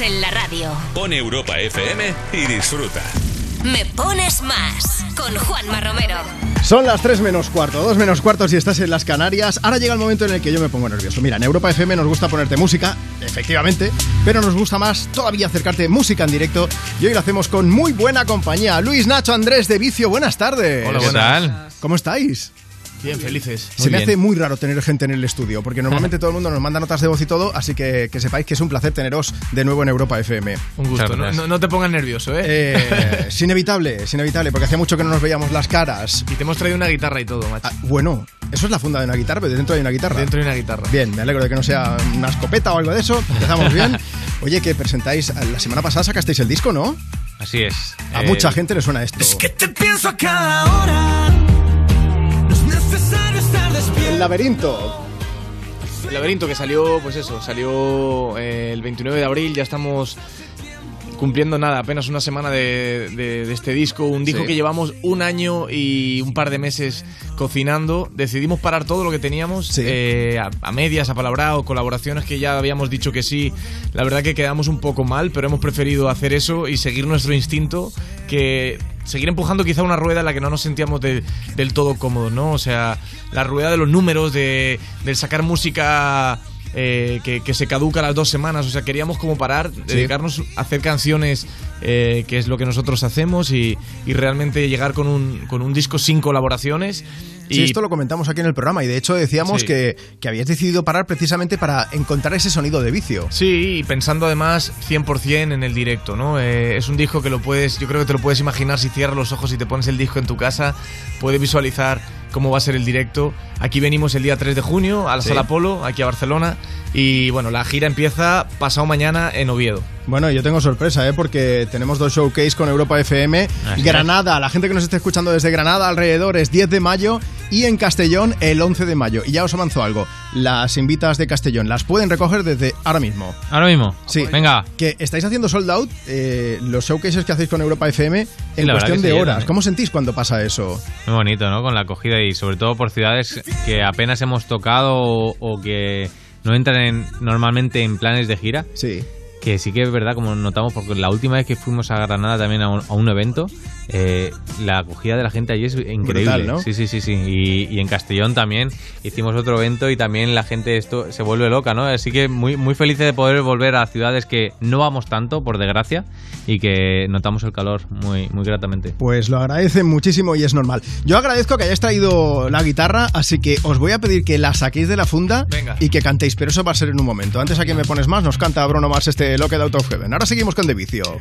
en la radio. Pone Europa FM y disfruta. Me pones más con Juanma Romero. Son las 3 menos cuarto, 2 menos cuarto si estás en las Canarias. Ahora llega el momento en el que yo me pongo nervioso. Mira, en Europa FM nos gusta ponerte música, efectivamente, pero nos gusta más todavía acercarte música en directo y hoy lo hacemos con muy buena compañía. Luis Nacho Andrés de Vicio, buenas tardes. Hola, ¿qué tal? ¿Cómo estáis? Bien, felices. Se me hace muy raro tener gente en el estudio, porque normalmente todo el mundo nos manda notas de voz y todo, así que que sepáis que es un placer teneros de nuevo en Europa FM. Un gusto. No, no- no te pongas nervioso, ¿eh? Eh, es inevitable, es inevitable, porque hacía mucho que no nos veíamos las caras. Y te hemos traído una guitarra y todo, macho. Ah, bueno, eso es la funda de una guitarra, pero dentro hay una guitarra. Dentro hay una guitarra. Bien, me alegro de que no sea una escopeta o algo de eso. Empezamos bien. Oye, que presentáis, la semana pasada sacasteis el disco, ¿no? Así es. A Eh, mucha gente le suena esto. te pienso a cada hora. Laberinto. El laberinto que salió, pues eso, salió eh, el 29 de abril, ya estamos cumpliendo nada, apenas una semana de, de- de este disco, un disco Sí. que llevamos un año y un par de meses cocinando, decidimos parar todo lo que teníamos Sí. eh, a, a medias, apalabrado, colaboraciones que ya habíamos dicho que sí, la verdad que quedamos un poco mal, pero hemos preferido hacer eso y seguir nuestro instinto, que seguir empujando quizá una rueda en la que no nos sentíamos de- del todo cómodos, ¿no? O sea, la rueda de los números, de, del sacar música eh, que, que se caduca a las dos semanas. O sea, queríamos como parar, dedicarnos a hacer canciones, eh, que es lo que nosotros hacemos, y, y realmente llegar con un, con un disco sin colaboraciones. Y Sí, esto lo comentamos aquí en el programa y de hecho decíamos Sí. que, que habías decidido parar precisamente para encontrar ese sonido de vicio. Sí, y pensando además 100% en el directo, ¿no? Eh, es un disco que lo puedes, yo creo que te lo puedes imaginar si cierras los ojos y te pones el disco en tu casa, puedes visualizar cómo va a ser el directo. Aquí venimos el día 3 de junio a la Sí. Sala Polo, aquí a Barcelona, y bueno, la gira empieza pasado mañana en Oviedo. Bueno, yo tengo sorpresa, ¿eh? porque tenemos dos showcase con Europa FM. Así Granada, la gente que nos esté escuchando desde Granada alrededor es 10 de mayo y en Castellón el 11 de mayo. Y ya os avanzo algo, las invitas de Castellón las pueden recoger desde ahora mismo. Ahora mismo. Sí. Venga. Que estáis haciendo sold out eh, los showcases que hacéis con Europa FM en cuestión de horas. ¿Cómo sentís cuando pasa eso? Muy bonito, ¿no? Con la acogida y sobre todo por ciudades que apenas hemos tocado o, o que no entran en- normalmente en planes de gira. Sí. Que sí que es verdad, como notamos, porque la última vez que fuimos a Granada también a un, a un evento, eh, la acogida de la gente allí es increíble. Brutal, ¿no? Sí, sí, sí, sí. Y, y en Castellón también hicimos otro evento y también la gente esto se vuelve loca, ¿no? Así que muy, muy felices de poder volver a ciudades que no vamos tanto, por desgracia, y que notamos el calor muy, muy gratamente. Pues lo agradecen muchísimo y es normal. Yo agradezco que hayáis traído la guitarra, así que os voy a pedir que la saquéis de la funda Venga. y que cantéis, pero eso va a ser en un momento. Antes aquí me pones más, nos canta Bruno Mars este Locked Out of Heaven. Ahora seguimos con The Vicio.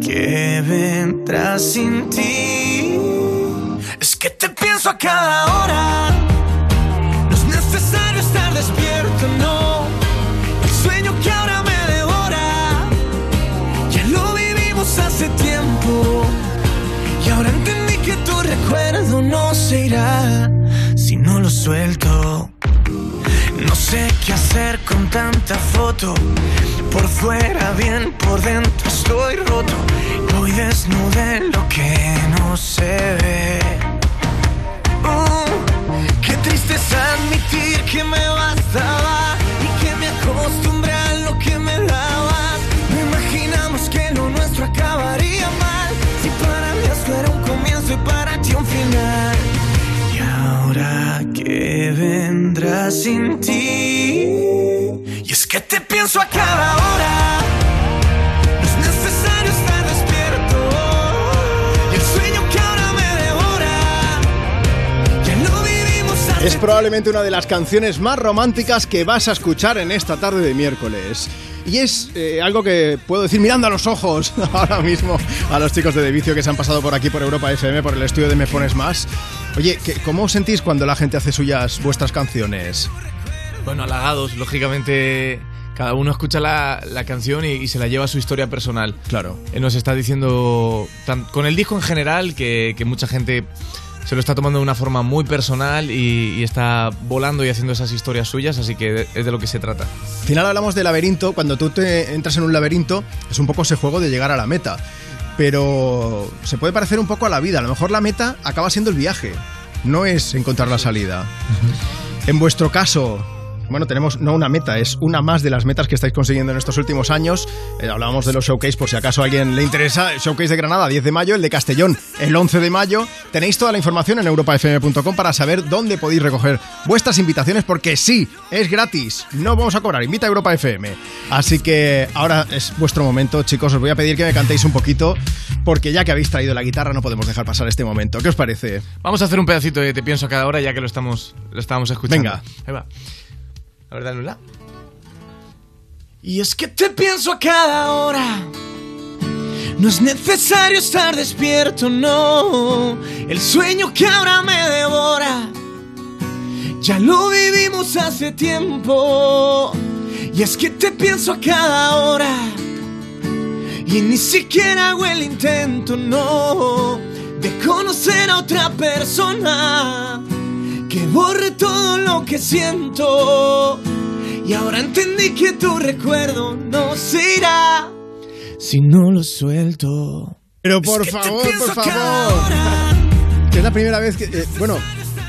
Qué vendrá sin ti? Es que te pienso a cada hora. No es necesario estar despierto, no. El sueño que ahora me devora. Ya lo vivimos hace tiempo. Y ahora entendí que tu recuerdo no se irá si no lo suelto. Sé qué hacer con tanta foto. Por fuera bien, por dentro estoy roto. Voy desnudo lo que no se ve. Uh, qué triste es admitir que me bastaba y que me acostumbré a lo que me dabas. No imaginamos que lo nuestro acabaría mal. Si para mí esto era un comienzo y para ti un final. Y ahora que vendrá sin ti. Es que te pienso a cada hora. No es necesario estar despierto. Y el sueño que ahora me devora. Ya lo vivimos hace Es probablemente una de las canciones más románticas que vas a escuchar en esta tarde de miércoles. Y es eh, algo que puedo decir mirando a los ojos ahora mismo a los chicos de De Vicio que se han pasado por aquí por Europa FM, por el estudio de Me Pones Más. Oye, ¿qué- ¿cómo os sentís cuando la gente hace suyas vuestras canciones? Bueno, halagados, lógicamente cada uno escucha la, la canción y, y se la lleva a su historia personal. Claro. Nos está diciendo, tan- con el disco en general, que, que mucha gente se lo está tomando de una forma muy personal y, y está volando y haciendo esas historias suyas, así que de- es de lo que se trata. Al final hablamos de laberinto, cuando tú te entras en un laberinto es un poco ese juego de llegar a la meta. Pero se puede parecer un poco a la vida, a lo mejor la meta acaba siendo el viaje, no es encontrar la salida. En vuestro caso, bueno, tenemos no una meta, es una más de las metas que estáis consiguiendo en estos últimos años. Eh, hablábamos de los showcase por si acaso a alguien le interesa. El showcase de Granada, 10 de mayo, el de Castellón, el 11 de mayo. Tenéis toda la información en europafm.com para saber dónde podéis recoger vuestras invitaciones porque sí, es gratis. No vamos a cobrar, invita a Europa FM. Así que ahora es vuestro momento, chicos. Os voy a pedir que me cantéis un poquito porque ya que habéis traído la guitarra no podemos dejar pasar este momento. ¿Qué os parece? Vamos a hacer un pedacito de Te pienso a cada hora ya que lo estamos, lo estábamos escuchando. Venga. Ahí va. A ver, dale un la. Y es que te pienso a cada hora. No es necesario estar despierto, no. El sueño que ahora me devora. Ya lo vivimos hace tiempo. Y es que te pienso a cada hora. Y ni siquiera hago el intento, no. De conocer a otra persona. Que borre todo lo que siento. Y ahora entendí que tu recuerdo no se irá si no lo suelto. Pero por favor, por favor. Que es la primera vez que. eh, bueno,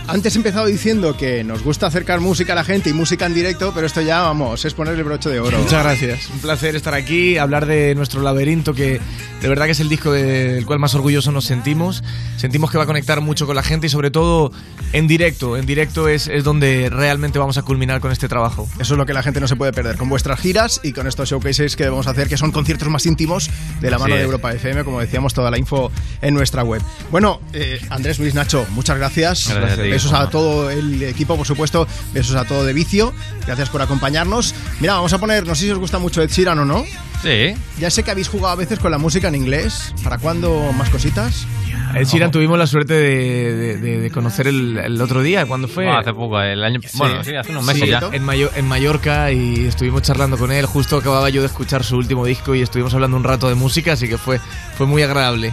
antes he empezado diciendo que nos gusta acercar música a la gente y música en directo, pero esto ya, vamos, es ponerle broche de oro. Muchas gracias. Un placer estar aquí, hablar de nuestro laberinto, que de verdad que es el disco del cual más orgullosos nos sentimos. Sentimos que va a conectar mucho con la gente y sobre todo en directo. En directo es, es donde realmente vamos a culminar con este trabajo. Eso es lo que la gente no se puede perder, con vuestras giras y con estos showcases que vamos a hacer, que son conciertos más íntimos de la mano de es. Europa FM, como decíamos, toda la info en nuestra web. Bueno, eh, Andrés, Luis, Nacho, muchas gracias. Gracias Besos a todo el equipo, por supuesto. Besos a todo de vicio. Gracias por acompañarnos. Mira, vamos a poner, no sé si os gusta mucho Ed Sheeran o no. Sí. Ya sé que habéis jugado a veces con la música en inglés. ¿Para cuándo más cositas? Ed Sheeran tuvimos la suerte de, de- de- de conocer el, el otro día, cuando fue? Bueno, hace poco, el año. Bueno, sí, hace unos meses Sí, ya. En, Mayo- en Mallorca y estuvimos charlando con él. Justo acababa yo de escuchar su último disco y estuvimos hablando un rato de música, así que fue, fue muy agradable.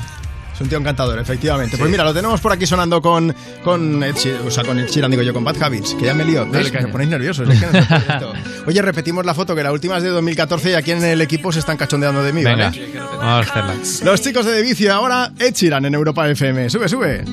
Es un tío encantador, efectivamente. Pues mira, lo tenemos por aquí sonando con, con Ed Sheeran, o sea, con Ed Sheeran, digo yo, con Bad Habits, que ya me lío. ¿Ves? Me ponéis nerviosos. es que no. Oye, repetimos la foto, que la última es de 2014 y aquí en el equipo se están cachondeando de mí, Venga, ¿vale? vamos a hacerla. Los chicos de De Vicio, ahora Ed Sheeran en Europa FM. Sube, sube.